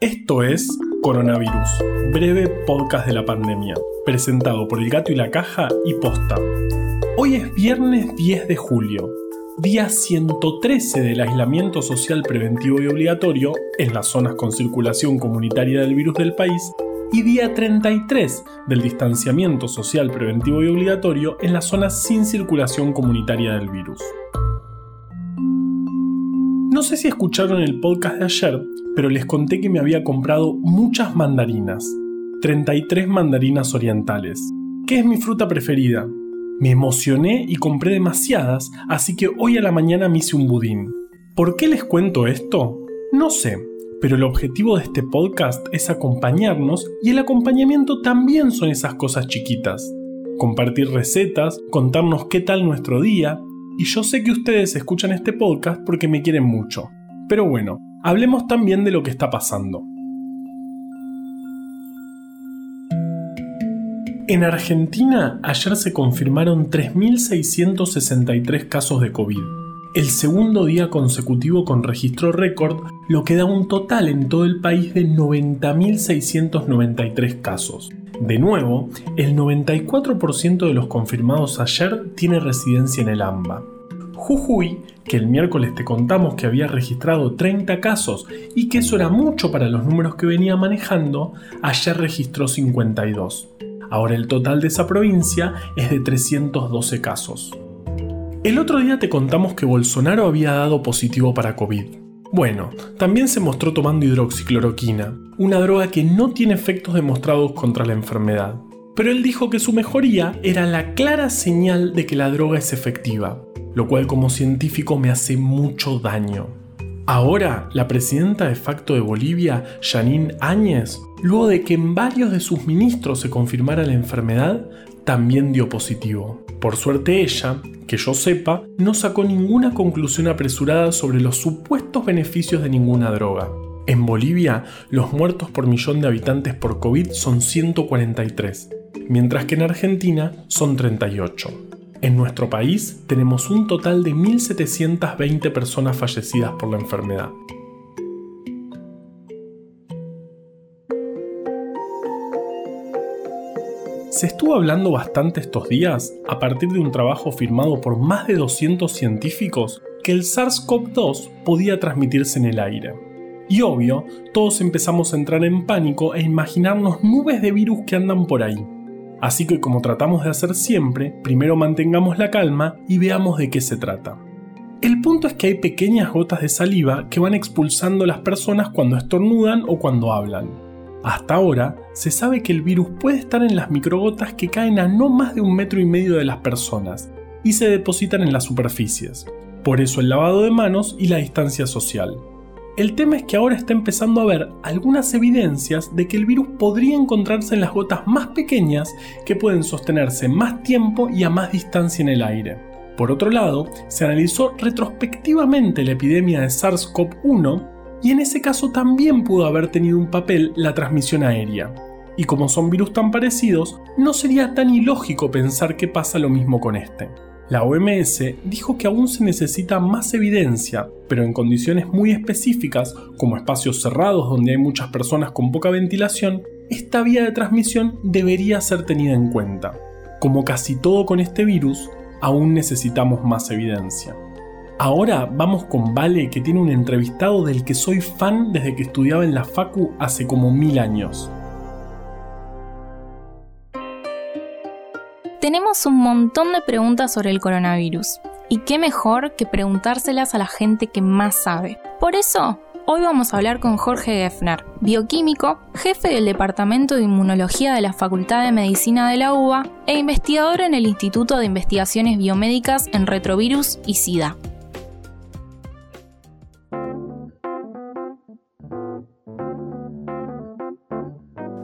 Esto es Coronavirus, breve podcast de la pandemia, presentado por El Gato y la Caja y Posta. Hoy es viernes 10 de julio, día 113 del aislamiento social preventivo y obligatorio en las zonas con circulación comunitaria del virus del país y día 33 del distanciamiento social preventivo y obligatorio en las zonas sin circulación comunitaria del virus. No sé si escucharon el podcast de ayer, pero les conté que me había comprado muchas mandarinas, 33 mandarinas orientales, que es mi fruta preferida. Me emocioné y compré demasiadas, así que hoy a la mañana me hice un budín. ¿Por qué les cuento esto? No sé, pero el objetivo de este podcast es acompañarnos y el acompañamiento también son esas cosas chiquitas. Compartir recetas, contarnos qué tal nuestro día, y yo sé que ustedes escuchan este podcast porque me quieren mucho. Pero bueno, hablemos también de lo que está pasando. En Argentina ayer se confirmaron 3.663 casos de COVID, el segundo día consecutivo con registro récord, lo que da un total en todo el país de 90.693 casos. De nuevo, el 94% de los confirmados ayer tiene residencia en el AMBA. Jujuy, que el miércoles te contamos que había registrado 30 casos y que eso era mucho para los números que venía manejando, ayer registró 52. Ahora el total de esa provincia es de 312 casos. El otro día te contamos que Bolsonaro había dado positivo para COVID. Bueno, también se mostró tomando hidroxicloroquina, una droga que no tiene efectos demostrados contra la enfermedad. Pero él dijo que su mejoría era la clara señal de que la droga es efectiva, lo cual como científico me hace mucho daño. Ahora, la presidenta de facto de Bolivia, Janine Áñez, luego de que en varios de sus ministros se confirmara la enfermedad, también dio positivo. Por suerte ella, que yo sepa, no sacó ninguna conclusión apresurada sobre los supuestos beneficios de ninguna droga. En Bolivia, los muertos por millón de habitantes por COVID son 143, mientras que en Argentina son 38. En nuestro país tenemos un total de 1.720 personas fallecidas por la enfermedad. Se estuvo hablando bastante estos días, a partir de un trabajo firmado por más de 200 científicos, que el SARS-CoV-2 podía transmitirse en el aire. Y obvio, todos empezamos a entrar en pánico e imaginarnos nubes de virus que andan por ahí. Así que como tratamos de hacer siempre, primero mantengamos la calma y veamos de qué se trata. El punto es que hay pequeñas gotas de saliva que van expulsando las personas cuando estornudan o cuando hablan. Hasta ahora, se sabe que el virus puede estar en las microgotas que caen a no más de un metro y medio de las personas y se depositan en las superficies. Por eso el lavado de manos y la distancia social. El tema es que ahora está empezando a haber algunas evidencias de que el virus podría encontrarse en las gotas más pequeñas que pueden sostenerse más tiempo y a más distancia en el aire. Por otro lado, se analizó retrospectivamente la epidemia de SARS-CoV-1 y en ese caso también pudo haber tenido un papel la transmisión aérea. Y como son virus tan parecidos, no sería tan ilógico pensar que pasa lo mismo con este. La OMS dijo que aún se necesita más evidencia, pero en condiciones muy específicas, como espacios cerrados donde hay muchas personas con poca ventilación, esta vía de transmisión debería ser tenida en cuenta. Como casi todo con este virus, aún necesitamos más evidencia. Ahora vamos con Vale que tiene un entrevistado del que soy fan desde que estudiaba en la Facu hace como mil años. Tenemos un montón de preguntas sobre el coronavirus. Y qué mejor que preguntárselas a la gente que más sabe. Por eso, hoy vamos a hablar con Jorge Geffner, bioquímico, jefe del Departamento de Inmunología de la Facultad de Medicina de la UBA e investigador en el Instituto de Investigaciones Biomédicas en Retrovirus y SIDA.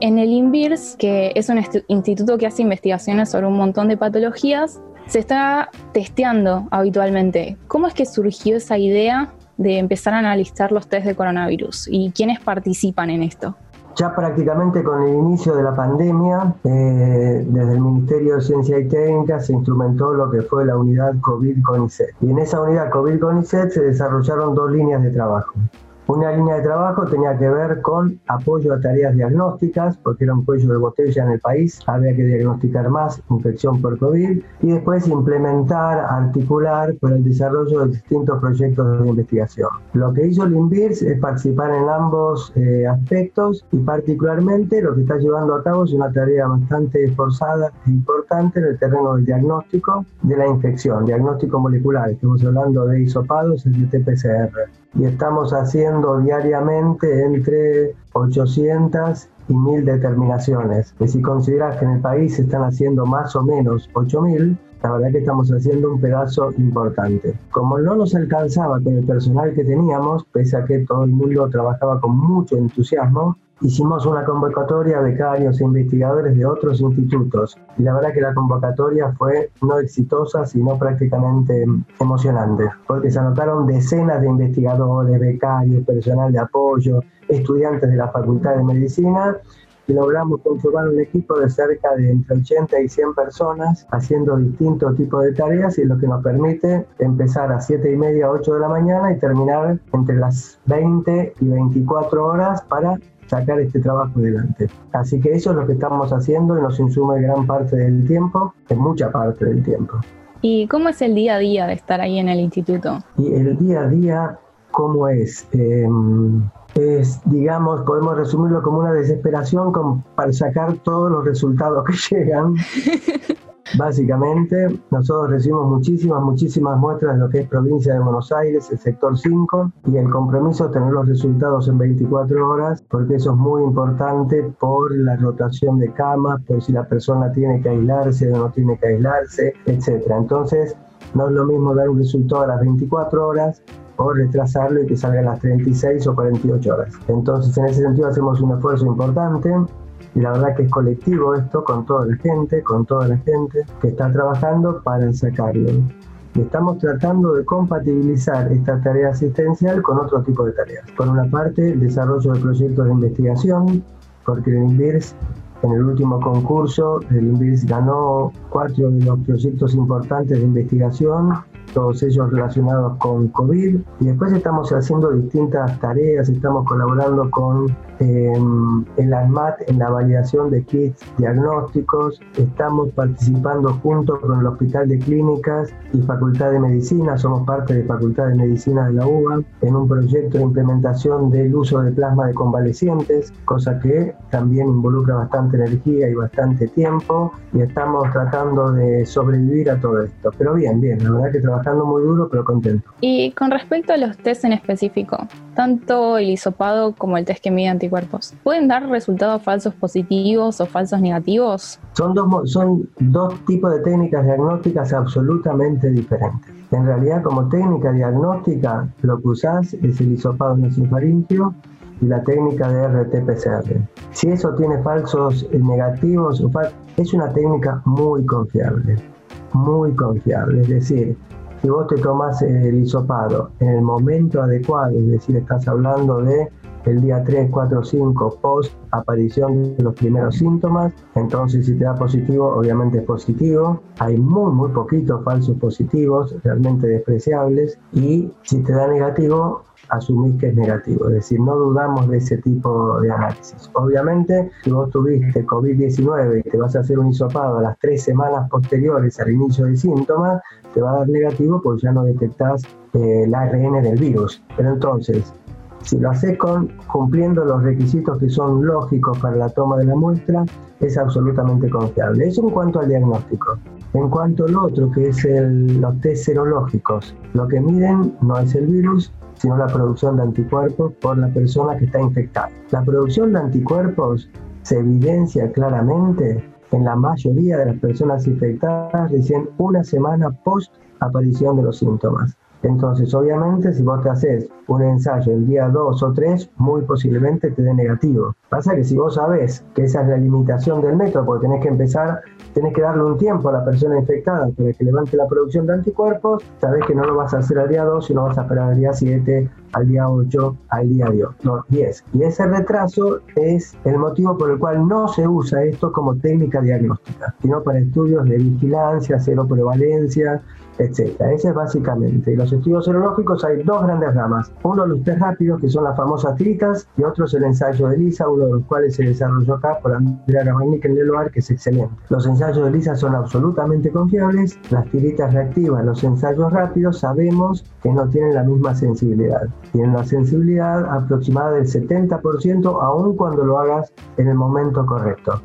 En el INVIRS, que es un instituto que hace investigaciones sobre un montón de patologías, se está testeando habitualmente. ¿Cómo es que surgió esa idea de empezar a analizar los test de coronavirus y quiénes participan en esto? Ya prácticamente con el inicio de la pandemia, eh, desde el Ministerio de Ciencia y Técnica se instrumentó lo que fue la unidad COVID-CONICET. Y en esa unidad COVID-CONICET se desarrollaron dos líneas de trabajo. Una línea de trabajo tenía que ver con apoyo a tareas diagnósticas, porque era un cuello de botella en el país, había que diagnosticar más infección por COVID y después implementar, articular para el desarrollo de distintos proyectos de investigación. Lo que hizo el INVIRS es participar en ambos eh, aspectos y particularmente lo que está llevando a cabo es una tarea bastante esforzada e importante en el terreno del diagnóstico de la infección, diagnóstico molecular. Estamos hablando de hisopados de TPCR y estamos haciendo diariamente entre 800 y 1000 determinaciones. Y si consideras que en el país se están haciendo más o menos 8000, la verdad que estamos haciendo un pedazo importante. Como no nos alcanzaba con el personal que teníamos, pese a que todo el mundo trabajaba con mucho entusiasmo, hicimos una convocatoria a becarios e investigadores de otros institutos. Y la verdad que la convocatoria fue no exitosa sino prácticamente emocionante porque se anotaron decenas de investigadores, becarios, personal de apoyo, estudiantes de la Facultad de Medicina y logramos conformar un equipo de cerca de entre 80 y 100 personas haciendo distintos tipos de tareas y lo que nos permite empezar a 7 y media, 8 de la mañana y terminar entre las 20 y 24 horas para sacar este trabajo adelante. Así que eso es lo que estamos haciendo y nos insume gran parte del tiempo, en mucha parte del tiempo. ¿Y cómo es el día a día de estar ahí en el instituto? Y el día a día, ¿cómo es? Em, es, digamos, podemos resumirlo como una desesperación para sacar todos los resultados que llegan. Básicamente, nosotros recibimos muchísimas, muchísimas muestras de lo que es provincia de Buenos Aires, el sector 5, y el compromiso de tener los resultados en 24 horas, porque eso es muy importante por la rotación de camas, por si la persona tiene que aislarse o no tiene que aislarse, etc. Entonces, no es lo mismo dar un resultado a las 24 horas o retrasarlo y que salga a las 36 o 48 horas. Entonces, en ese sentido, hacemos un esfuerzo importante y la verdad que es colectivo esto con toda la gente, con toda la gente que está trabajando para sacarlo. Y estamos tratando de compatibilizar esta tarea asistencial con otro tipo de tareas. Por una parte, el desarrollo de proyectos de investigación, porque el INVIRS en el último concurso, el INVIRS ganó cuatro de los proyectos importantes de investigación todos ellos relacionados con COVID. Y después estamos haciendo distintas tareas, estamos colaborando con eh, el ANMAT en la validación de kits diagnósticos, estamos participando junto con el Hospital de Clínicas y Facultad de Medicina, somos parte de Facultad de Medicina de la UBA, en un proyecto de implementación del uso de plasma de convalecientes, cosa que también involucra bastante energía y bastante tiempo, y estamos tratando de sobrevivir a todo esto. Pero bien, bien, la verdad que trabajamos muy duro, pero contento. Y con respecto a los test en específico, tanto el hisopado como el test que mide anticuerpos, ¿pueden dar resultados falsos positivos o falsos negativos? Son dos, son dos tipos de técnicas diagnósticas absolutamente diferentes. En realidad, como técnica diagnóstica, lo que usás es el hisopado nasofaríngeo y la técnica de RT-PCR. Si eso tiene falsos negativos, es una técnica muy confiable, muy confiable. Es decir, si vos te tomas el hisopado en el momento adecuado, es decir, estás hablando de el día 3, 4, 5 post aparición de los primeros síntomas, entonces si te da positivo, obviamente es positivo. Hay muy, muy poquitos falsos positivos, realmente despreciables, y si te da negativo, asumís que es negativo, es decir, no dudamos de ese tipo de análisis. Obviamente, si vos tuviste COVID-19 y te vas a hacer un hisopado a las tres semanas posteriores al inicio de síntomas, te va a dar negativo porque ya no detectás eh, el ARN del virus. Pero entonces, si lo haces con, cumpliendo los requisitos que son lógicos para la toma de la muestra, es absolutamente confiable. Eso en cuanto al diagnóstico. En cuanto al otro, que es el, los test serológicos, lo que miden no es el virus, sino la producción de anticuerpos por la persona que está infectada. La producción de anticuerpos se evidencia claramente en la mayoría de las personas infectadas recién una semana post aparición de los síntomas. Entonces, obviamente, si vos te haces un ensayo el día 2 o 3, muy posiblemente te dé negativo. Pasa que si vos sabés que esa es la limitación del método, porque tenés que empezar, tenés que darle un tiempo a la persona infectada para que levante la producción de anticuerpos, sabés que no lo vas a hacer al día 2, sino vas a esperar al día 7, al día 8, al día 10. Y ese retraso es el motivo por el cual no se usa esto como técnica diagnóstica, sino para estudios de vigilancia, cero prevalencia, etc. Ese es básicamente. Y los estudios serológicos hay dos grandes ramas. Uno los test rápidos, que son las famosas tiritas, y otro es el ensayo de Lisa, uno de los cuales se desarrolló acá por Andrea Gramagnick en Leloir, que es excelente. Los ensayos de Lisa son absolutamente confiables, las tiritas reactivas, los ensayos rápidos, sabemos que no tienen la misma sensibilidad. Tienen la sensibilidad aproximada del 70%, aun cuando lo hagas en el momento correcto.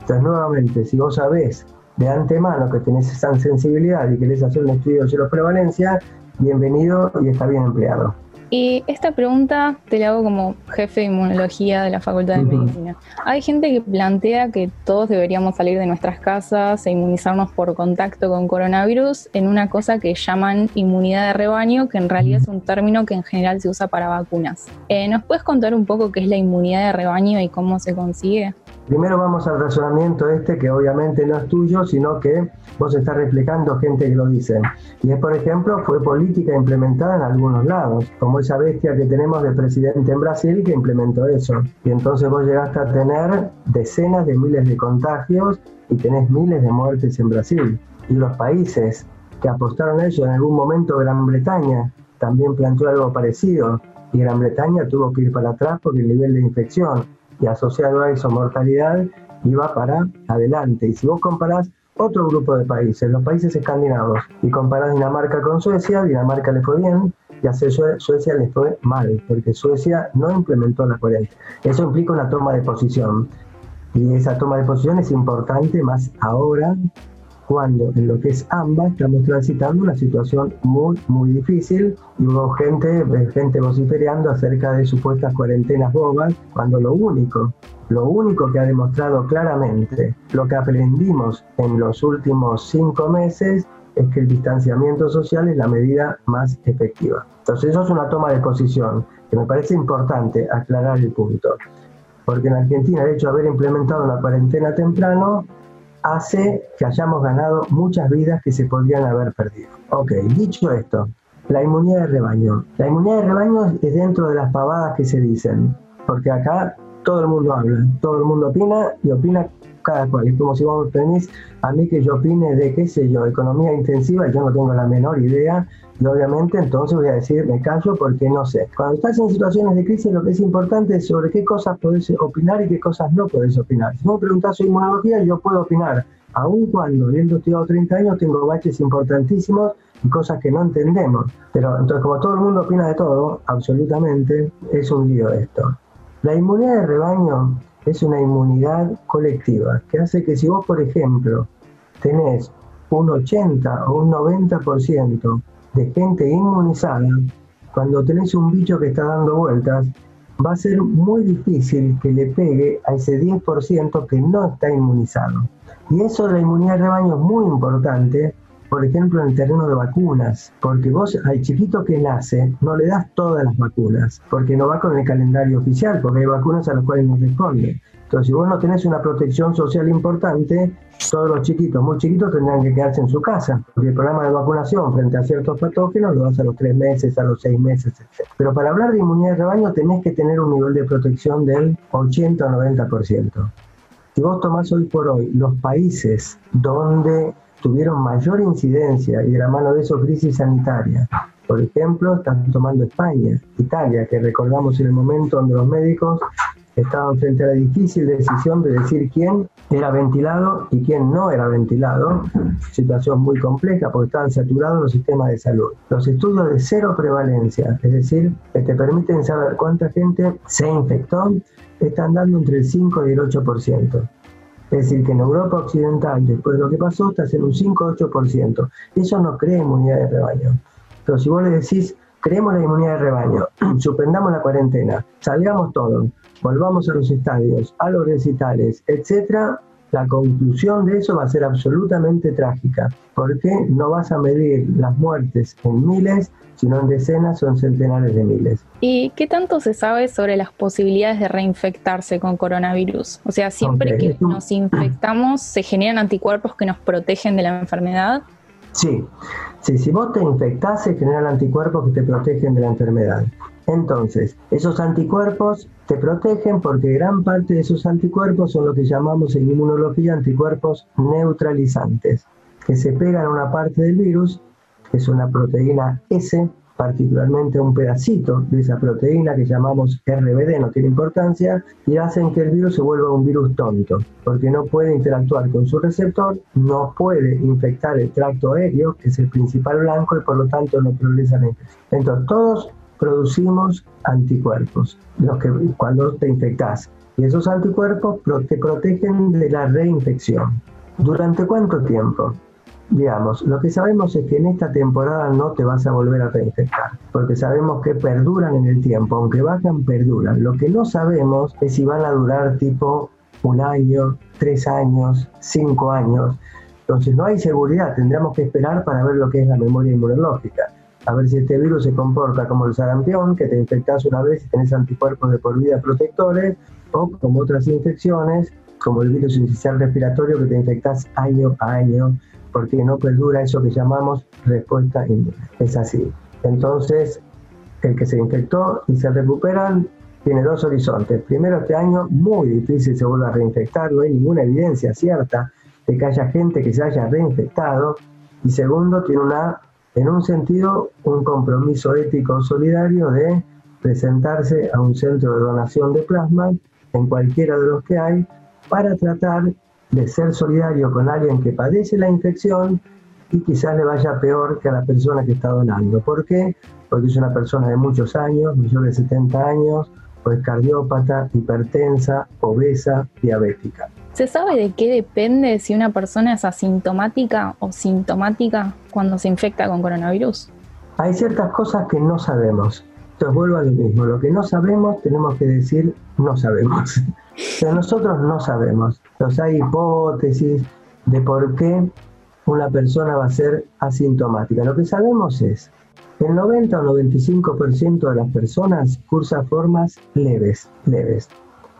Entonces, nuevamente, si vos sabés de antemano que tenés esa sensibilidad y querés hacer un estudio de prevalencia, bienvenido y está bien empleado. Y esta pregunta te la hago como jefe de inmunología de la Facultad de Medicina. Hay gente que plantea que todos deberíamos salir de nuestras casas e inmunizarnos por contacto con coronavirus en una cosa que llaman inmunidad de rebaño, que en realidad es un término que en general se usa para vacunas. Eh, ¿Nos puedes contar un poco qué es la inmunidad de rebaño y cómo se consigue? Primero vamos al razonamiento este que obviamente no es tuyo, sino que vos estás reflejando gente que lo dice. Y es, por ejemplo, fue política implementada en algunos lados, como esa bestia que tenemos de presidente en Brasil que implementó eso. Y entonces vos llegaste a tener decenas de miles de contagios y tenés miles de muertes en Brasil. Y los países que apostaron a eso en algún momento, Gran Bretaña, también planteó algo parecido. Y Gran Bretaña tuvo que ir para atrás porque el nivel de infección y asociado a eso mortalidad iba para adelante. Y si vos comparás otro grupo de países, los países escandinavos, y comparás Dinamarca con Suecia, Dinamarca le fue bien y a Suecia le fue mal, porque Suecia no implementó la cuarentena. Eso implica una toma de posición. Y esa toma de posición es importante más ahora cuando en lo que es AMBA estamos transitando una situación muy, muy difícil y hubo gente, gente vociferando acerca de supuestas cuarentenas bobas, cuando lo único, lo único que ha demostrado claramente, lo que aprendimos en los últimos cinco meses, es que el distanciamiento social es la medida más efectiva. Entonces eso es una toma de posición que me parece importante aclarar el punto. Porque en Argentina el hecho de haber implementado la cuarentena temprano hace que hayamos ganado muchas vidas que se podrían haber perdido. Ok, dicho esto, la inmunidad de rebaño. La inmunidad de rebaño es dentro de las pavadas que se dicen, porque acá todo el mundo habla, todo el mundo opina y opina cada cual. Es como si vos tenés a mí que yo opine de, qué sé yo, economía intensiva yo no tengo la menor idea y obviamente entonces voy a decir, me callo porque no sé. Cuando estás en situaciones de crisis lo que es importante es sobre qué cosas podés opinar y qué cosas no podés opinar. Si me preguntás sobre inmunología, yo puedo opinar. Aun cuando, habiendo estudiado 30 años, tengo baches importantísimos y cosas que no entendemos. Pero entonces, como todo el mundo opina de todo, absolutamente, es un lío esto. La inmunidad de rebaño es una inmunidad colectiva, que hace que si vos, por ejemplo, tenés un 80 o un 90% de gente inmunizada, cuando tenés un bicho que está dando vueltas, va a ser muy difícil que le pegue a ese 10% que no está inmunizado. Y eso de la inmunidad de rebaño es muy importante por ejemplo, en el terreno de vacunas, porque vos al chiquito que nace no le das todas las vacunas, porque no va con el calendario oficial, porque hay vacunas a las cuales no responde. Entonces, si vos no tenés una protección social importante, todos los chiquitos, muy chiquitos, tendrán que quedarse en su casa, porque el programa de vacunación frente a ciertos patógenos lo das a los tres meses, a los seis meses, etc. Pero para hablar de inmunidad de rebaño tenés que tener un nivel de protección del 80 o 90%. Si vos tomás hoy por hoy los países donde tuvieron mayor incidencia y de la mano de eso crisis sanitaria. Por ejemplo, están tomando España, Italia, que recordamos en el momento donde los médicos estaban frente a la difícil decisión de decir quién era ventilado y quién no era ventilado, situación muy compleja porque estaban saturados los sistemas de salud. Los estudios de cero prevalencia, es decir, que te permiten saber cuánta gente se infectó, están dando entre el 5 y el 8%. Es decir, que en Europa Occidental, después de lo que pasó, estás en un 5-8%. Eso no crea inmunidad de rebaño. Pero si vos le decís, creemos la inmunidad de rebaño, suspendamos la cuarentena, salgamos todos, volvamos a los estadios, a los recitales, etcétera, la conclusión de eso va a ser absolutamente trágica, porque no vas a medir las muertes en miles, sino en decenas o en centenares de miles. ¿Y qué tanto se sabe sobre las posibilidades de reinfectarse con coronavirus? O sea, siempre que nos infectamos, ¿se generan anticuerpos que nos protegen de la enfermedad? Sí, sí si vos te infectás, se generan anticuerpos que te protegen de la enfermedad. Entonces, esos anticuerpos te protegen porque gran parte de esos anticuerpos son lo que llamamos en inmunología anticuerpos neutralizantes, que se pegan a una parte del virus es una proteína S, particularmente un pedacito de esa proteína que llamamos RBD, no tiene importancia, y hacen que el virus se vuelva un virus tonto, porque no puede interactuar con su receptor, no puede infectar el tracto aéreo, que es el principal blanco, y por lo tanto no progresa la infección. Entonces, todos producimos anticuerpos, los que cuando te infectas. Y esos anticuerpos te protegen de la reinfección. ¿Durante cuánto tiempo? Digamos, lo que sabemos es que en esta temporada no te vas a volver a reinfectar, porque sabemos que perduran en el tiempo, aunque bajan, perduran. Lo que no sabemos es si van a durar tipo un año, tres años, cinco años. Entonces no hay seguridad, tendremos que esperar para ver lo que es la memoria inmunológica. A ver si este virus se comporta como el sarampión, que te infectas una vez y tenés anticuerpos de por vida protectores, o como otras infecciones, como el virus inicial respiratorio, que te infectas año a año porque no perdura eso que llamamos respuesta inmune. Es así. Entonces, el que se infectó y se recuperan tiene dos horizontes. Primero, este año muy difícil se vuelve a reinfectar, no hay ninguna evidencia cierta de que haya gente que se haya reinfectado. Y segundo, tiene una, en un sentido, un compromiso ético solidario de presentarse a un centro de donación de plasma, en cualquiera de los que hay, para tratar de ser solidario con alguien que padece la infección y quizás le vaya peor que a la persona que está donando. ¿Por qué? Porque es una persona de muchos años, mayor de 70 años, o es cardiópata, hipertensa, obesa, diabética. ¿Se sabe de qué depende si una persona es asintomática o sintomática cuando se infecta con coronavirus? Hay ciertas cosas que no sabemos. Entonces vuelvo a lo mismo. Lo que no sabemos tenemos que decir no sabemos. Pero nosotros no sabemos. Entonces hay hipótesis de por qué una persona va a ser asintomática. Lo que sabemos es el 90 o 95% de las personas cursa formas leves, leves.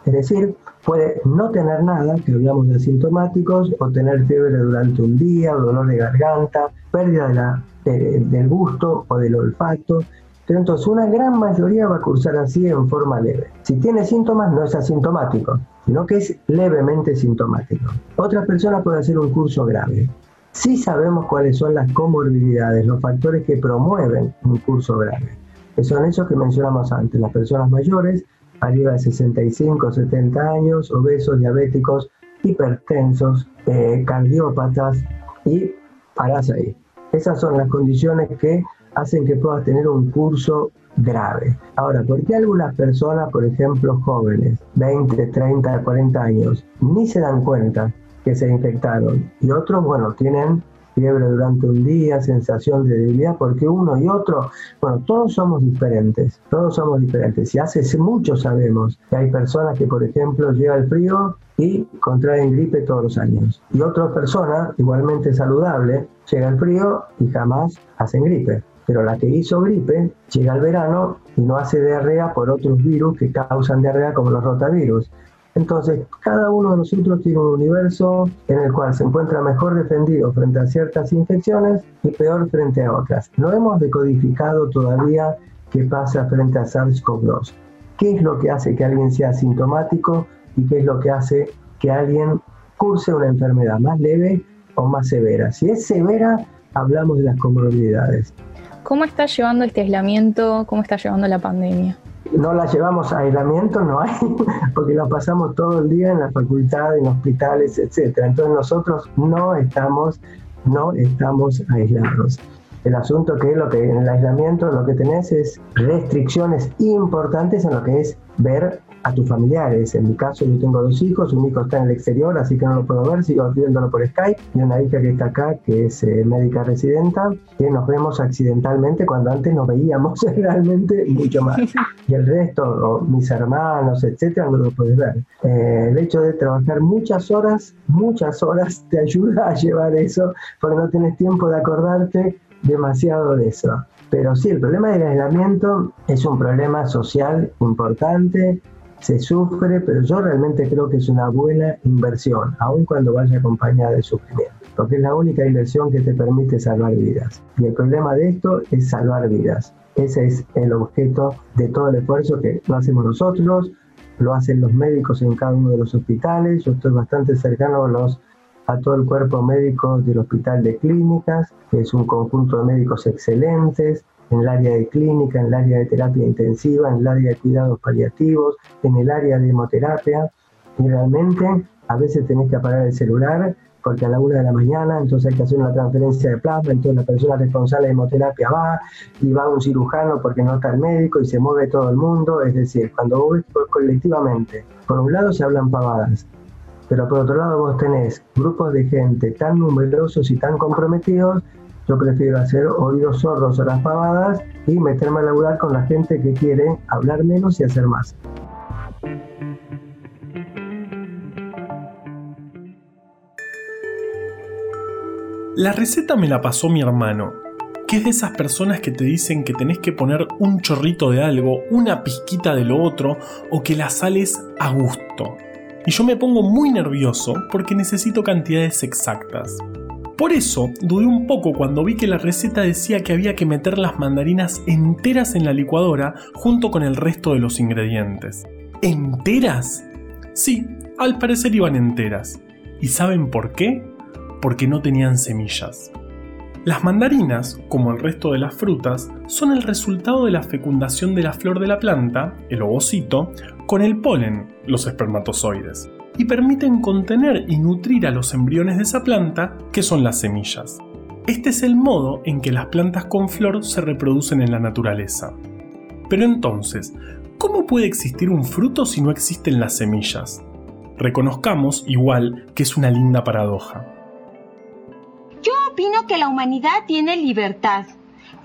Es decir, puede no tener nada, que hablamos de asintomáticos, o tener fiebre durante un día, dolor de garganta, pérdida del gusto o del olfato, entonces, una gran mayoría va a cursar así en forma leve. Si tiene síntomas, no es asintomático, sino que es levemente sintomático. Otras personas pueden hacer un curso grave. Sí sabemos cuáles son las comorbilidades, los factores que promueven un curso grave, que son esos que mencionamos antes, las personas mayores, arriba de 65, 70 años, obesos, diabéticos, hipertensos, eh, cardiópatas y parás ahí. Esas son las condiciones que hacen que puedas tener un curso grave. Ahora, ¿por qué algunas personas, por ejemplo jóvenes, 20, 30, 40 años, ni se dan cuenta que se infectaron? Y otros, bueno, tienen fiebre durante un día, sensación de debilidad, porque uno y otro, bueno, todos somos diferentes, todos somos diferentes. Y hace mucho sabemos que hay personas que, por ejemplo, llega el frío y contraen gripe todos los años. Y otras personas, igualmente saludables, llega el frío y jamás hacen gripe pero la que hizo gripe llega al verano y no hace diarrea por otros virus que causan diarrea como los rotavirus. Entonces, cada uno de nosotros tiene un universo en el cual se encuentra mejor defendido frente a ciertas infecciones y peor frente a otras. No hemos decodificado todavía qué pasa frente a SARS-CoV-2. ¿Qué es lo que hace que alguien sea sintomático y qué es lo que hace que alguien curse una enfermedad más leve o más severa? Si es severa, hablamos de las comorbilidades. ¿Cómo está llevando este aislamiento? ¿Cómo está llevando la pandemia? No la llevamos a aislamiento, no hay, porque la pasamos todo el día en la facultad, en hospitales, etc. Entonces nosotros no estamos, no estamos aislados. El asunto que es lo que en el aislamiento lo que tenés es restricciones importantes en lo que es ver a tus familiares. En mi caso yo tengo dos hijos, un hijo está en el exterior, así que no lo puedo ver, sigo viéndolo por Skype, y una hija que está acá, que es eh, médica residenta, que nos vemos accidentalmente cuando antes nos veíamos realmente mucho más. Y el resto, mis hermanos, etcétera, no lo puedes ver. Eh, el hecho de trabajar muchas horas, muchas horas te ayuda a llevar eso, porque no tienes tiempo de acordarte demasiado de eso. Pero sí, el problema del aislamiento es un problema social importante, se sufre, pero yo realmente creo que es una buena inversión, aun cuando vaya acompañada de sufrimiento, porque es la única inversión que te permite salvar vidas. Y el problema de esto es salvar vidas. Ese es el objeto de todo el esfuerzo que lo hacemos nosotros, lo hacen los médicos en cada uno de los hospitales, yo estoy bastante cercano a los a todo el cuerpo médico del Hospital de Clínicas, que es un conjunto de médicos excelentes en el área de clínica, en el área de terapia intensiva, en el área de cuidados paliativos, en el área de hemoterapia. Y realmente a veces tenés que apagar el celular porque a la una de la mañana entonces hay que hacer una transferencia de plasma, entonces la persona responsable de hemoterapia va y va un cirujano porque no está el médico y se mueve todo el mundo, es decir, cuando vos colectivamente, por un lado se hablan pavadas, pero por otro lado vos tenés grupos de gente tan numerosos y tan comprometidos, yo prefiero hacer oídos sordos a las pavadas y meterme a laburar con la gente que quiere hablar menos y hacer más. La receta me la pasó mi hermano, que es de esas personas que te dicen que tenés que poner un chorrito de algo, una pizquita de lo otro, o que la sales a gusto. Y yo me pongo muy nervioso porque necesito cantidades exactas. Por eso dudé un poco cuando vi que la receta decía que había que meter las mandarinas enteras en la licuadora junto con el resto de los ingredientes. ¿Enteras? Sí, al parecer iban enteras. ¿Y saben por qué? porque no tenían semillas. Las mandarinas, como el resto de las frutas, son el resultado de la fecundación de la flor de la planta, el ovocito, con el polen, los espermatozoides, y permiten contener y nutrir a los embriones de esa planta, que son las semillas. Este es el modo en que las plantas con flor se reproducen en la naturaleza. Pero entonces, ¿cómo puede existir un fruto si no existen las semillas? Reconozcamos, igual, que es una linda paradoja opino que la humanidad tiene libertad,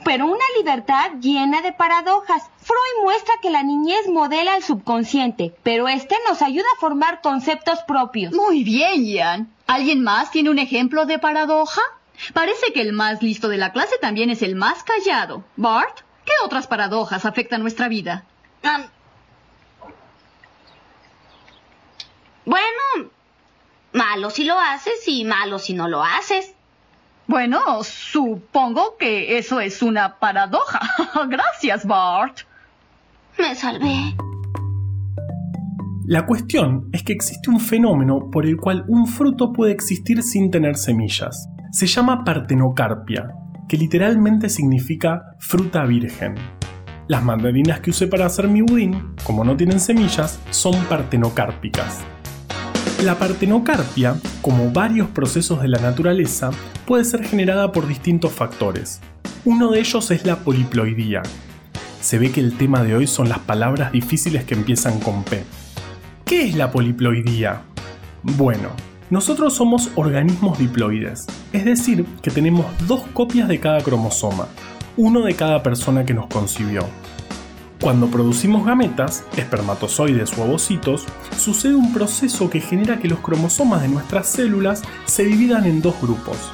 pero una libertad llena de paradojas. Freud muestra que la niñez modela el subconsciente, pero este nos ayuda a formar conceptos propios. Muy bien, Ian. ¿Alguien más tiene un ejemplo de paradoja? Parece que el más listo de la clase también es el más callado. Bart, ¿qué otras paradojas afectan nuestra vida? bueno, malo si lo haces y malo si no lo haces. Bueno, supongo que eso es una paradoja. Gracias, Bart. Me salvé. La cuestión es que existe un fenómeno por el cual un fruto puede existir sin tener semillas. Se llama partenocarpia, que literalmente significa fruta virgen. Las mandarinas que usé para hacer mi budín, como no tienen semillas, son partenocárpicas. La partenocarpia, como varios procesos de la naturaleza, puede ser generada por distintos factores. Uno de ellos es la poliploidía. Se ve que el tema de hoy son las palabras difíciles que empiezan con P. ¿Qué es la poliploidía? Bueno, nosotros somos organismos diploides, es decir, que tenemos dos copias de cada cromosoma, uno de cada persona que nos concibió. Cuando producimos gametas, espermatozoides u ovocitos, sucede un proceso que genera que los cromosomas de nuestras células se dividan en dos grupos,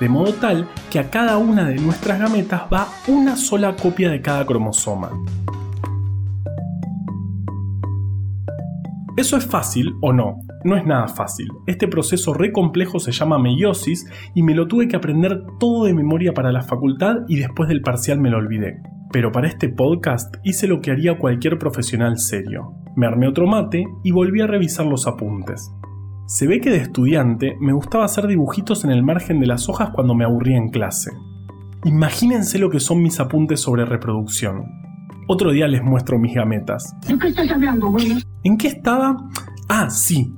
de modo tal que a cada una de nuestras gametas va una sola copia de cada cromosoma. ¿Eso es fácil o no? No es nada fácil. Este proceso re complejo se llama meiosis y me lo tuve que aprender todo de memoria para la facultad y después del parcial me lo olvidé pero para este podcast hice lo que haría cualquier profesional serio. Me armé otro mate y volví a revisar los apuntes. Se ve que de estudiante me gustaba hacer dibujitos en el margen de las hojas cuando me aburría en clase. Imagínense lo que son mis apuntes sobre reproducción. Otro día les muestro mis gametas. ¿De qué estás hablando, ¿En qué estaba? Ah, sí.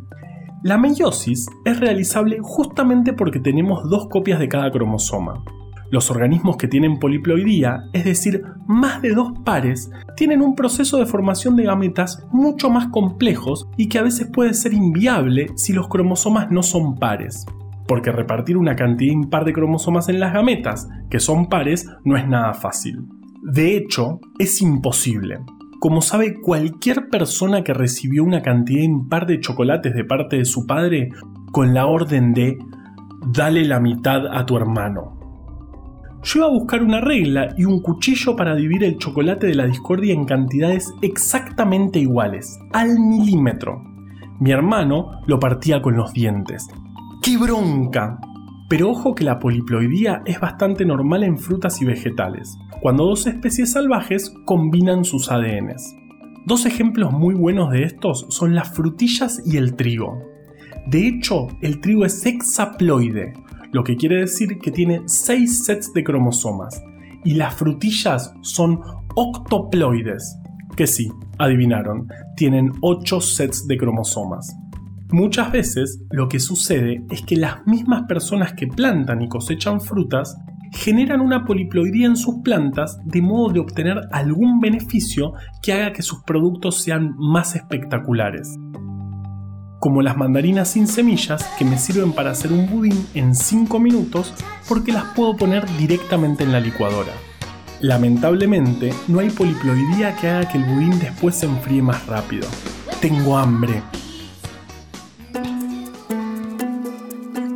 La meiosis es realizable justamente porque tenemos dos copias de cada cromosoma. Los organismos que tienen poliploidía, es decir, más de dos pares, tienen un proceso de formación de gametas mucho más complejos y que a veces puede ser inviable si los cromosomas no son pares. Porque repartir una cantidad impar de cromosomas en las gametas, que son pares, no es nada fácil. De hecho, es imposible. Como sabe cualquier persona que recibió una cantidad impar de chocolates de parte de su padre con la orden de dale la mitad a tu hermano. Yo iba a buscar una regla y un cuchillo para dividir el chocolate de la discordia en cantidades exactamente iguales, al milímetro. Mi hermano lo partía con los dientes. ¡Qué bronca! Pero ojo que la poliploidía es bastante normal en frutas y vegetales, cuando dos especies salvajes combinan sus ADNs. Dos ejemplos muy buenos de estos son las frutillas y el trigo. De hecho, el trigo es hexaploide, lo que quiere decir que tiene 6 sets de cromosomas, y las frutillas son octoploides, que sí, adivinaron, tienen 8 sets de cromosomas. Muchas veces lo que sucede es que las mismas personas que plantan y cosechan frutas generan una poliploidía en sus plantas de modo de obtener algún beneficio que haga que sus productos sean más espectaculares. Como las mandarinas sin semillas que me sirven para hacer un budín en 5 minutos porque las puedo poner directamente en la licuadora. Lamentablemente, no hay poliploidía que haga que el budín después se enfríe más rápido. Tengo hambre.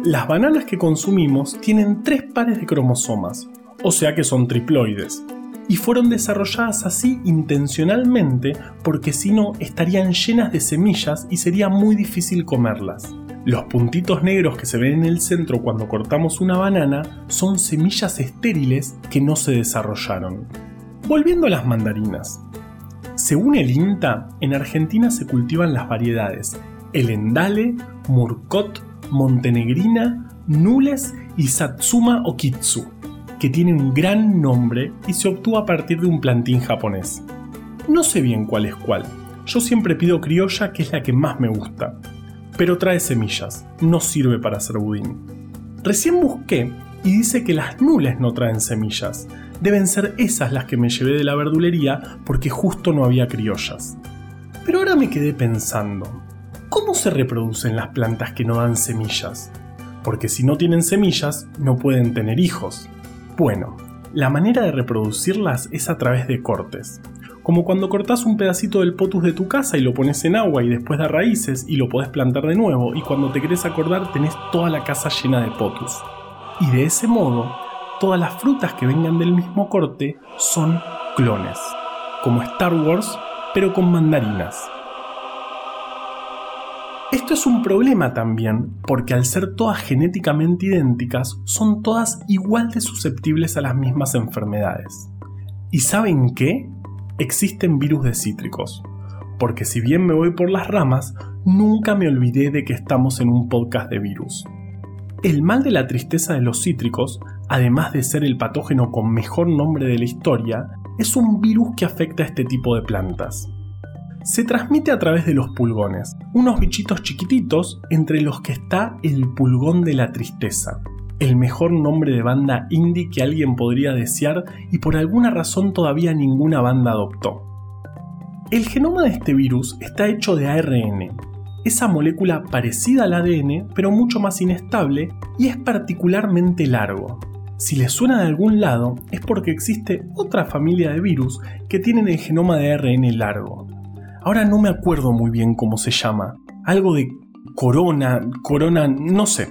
Las bananas que consumimos tienen tres pares de cromosomas, o sea que son triploides, y fueron desarrolladas así intencionalmente porque si no estarían llenas de semillas y sería muy difícil comerlas. Los puntitos negros que se ven en el centro cuando cortamos una banana son semillas estériles que no se desarrollaron. Volviendo a las mandarinas. Según el INTA, en Argentina se cultivan las variedades el Endale, Murcot, Montenegrina, Nules y Satsuma Okitsu, que tiene un gran nombre y se obtuvo a partir de un plantín japonés. No sé bien cuál es cuál, yo siempre pido criolla que es la que más me gusta, pero trae semillas, no sirve para hacer budín. Recién busqué y dice que las nules no traen semillas, deben ser esas las que me llevé de la verdulería porque justo no había criollas. Pero ahora me quedé pensando, ¿cómo se reproducen las plantas que no dan semillas? Porque si no tienen semillas, no pueden tener hijos. Bueno, la manera de reproducirlas es a través de cortes como cuando cortás un pedacito del potus de tu casa y lo pones en agua y después da raíces y lo podés plantar de nuevo y cuando te querés acordar tenés toda la casa llena de potus. Y de ese modo, todas las frutas que vengan del mismo corte son clones, como Star Wars, pero con mandarinas. Esto es un problema también, porque al ser todas genéticamente idénticas, son todas igual de susceptibles a las mismas enfermedades. ¿Y saben qué? existen virus de cítricos, porque si bien me voy por las ramas, nunca me olvidé de que estamos en un podcast de virus. El mal de la tristeza de los cítricos, además de ser el patógeno con mejor nombre de la historia, es un virus que afecta a este tipo de plantas. Se transmite a través de los pulgones, unos bichitos chiquititos entre los que está el pulgón de la tristeza, el mejor nombre de banda indie que alguien podría desear y por alguna razón todavía ninguna banda adoptó. El genoma de este virus está hecho de ARN, esa molécula parecida al ADN pero mucho más inestable y es particularmente largo. Si les suena de algún lado es porque existe otra familia de virus que tienen el genoma de ARN largo. Ahora no me acuerdo muy bien cómo se llama, algo de corona, corona, no sé,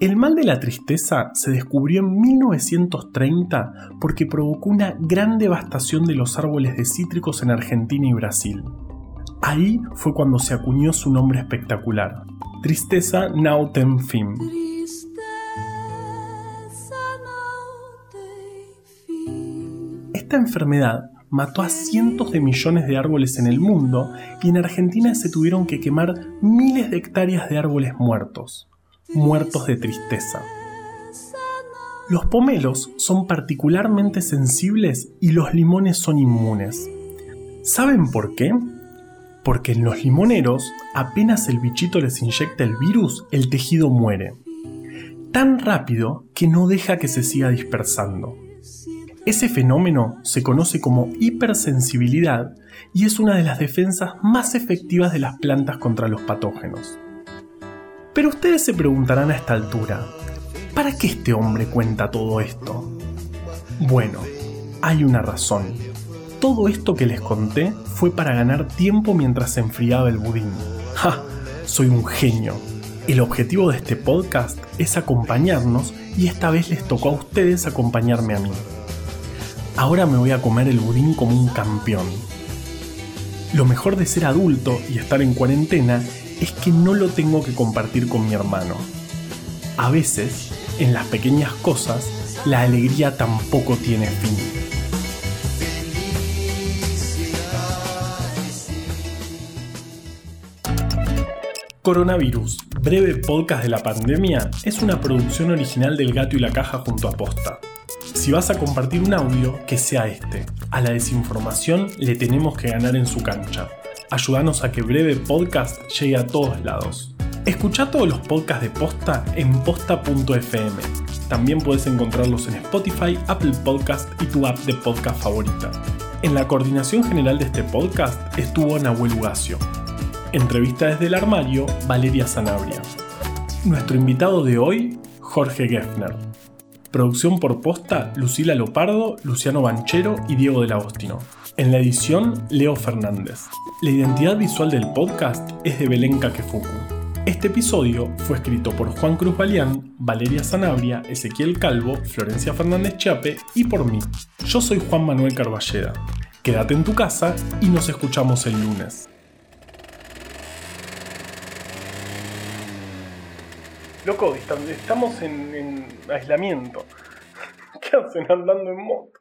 el mal de la tristeza se descubrió en 1930 porque provocó una gran devastación de los árboles de cítricos en Argentina y Brasil. Ahí fue cuando se acuñó su nombre espectacular, Tristeza Nautem Fim. Esta enfermedad mató a cientos de millones de árboles en el mundo y en Argentina se tuvieron que quemar miles de hectáreas de árboles muertos muertos de tristeza. Los pomelos son particularmente sensibles y los limones son inmunes. ¿Saben por qué? Porque en los limoneros, apenas el bichito les inyecta el virus, el tejido muere. Tan rápido que no deja que se siga dispersando. Ese fenómeno se conoce como hipersensibilidad y es una de las defensas más efectivas de las plantas contra los patógenos. Pero ustedes se preguntarán a esta altura, ¿para qué este hombre cuenta todo esto? Bueno, hay una razón. Todo esto que les conté fue para ganar tiempo mientras se enfriaba el budín. ¡Ja! Soy un genio. El objetivo de este podcast es acompañarnos y esta vez les tocó a ustedes acompañarme a mí. Ahora me voy a comer el budín como un campeón. Lo mejor de ser adulto y estar en cuarentena es que no lo tengo que compartir con mi hermano. A veces, en las pequeñas cosas, la alegría tampoco tiene fin. Coronavirus, breve podcast de la pandemia, es una producción original del Gato y la Caja junto a Posta. Si vas a compartir un audio, que sea este. A la desinformación le tenemos que ganar en su cancha. Ayúdanos a que Breve Podcast llegue a todos lados. Escucha todos los podcasts de Posta en posta.fm. También puedes encontrarlos en Spotify, Apple Podcast y tu app de podcast favorita. En la coordinación general de este podcast estuvo Nahuel Ugacio. Entrevista desde el armario, Valeria Sanabria. Nuestro invitado de hoy, Jorge Geffner. Producción por posta, Lucila Lopardo, Luciano Banchero y Diego del Agostino. En la edición, Leo Fernández. La identidad visual del podcast es de Belén Kakefuku. Este episodio fue escrito por Juan Cruz Balián, Valeria Sanabria, Ezequiel Calvo, Florencia Fernández Chiape y por mí. Yo soy Juan Manuel Carballeda. Quédate en tu casa y nos escuchamos el lunes. Loco, estamos en, en aislamiento. ¿Qué hacen andando en moto?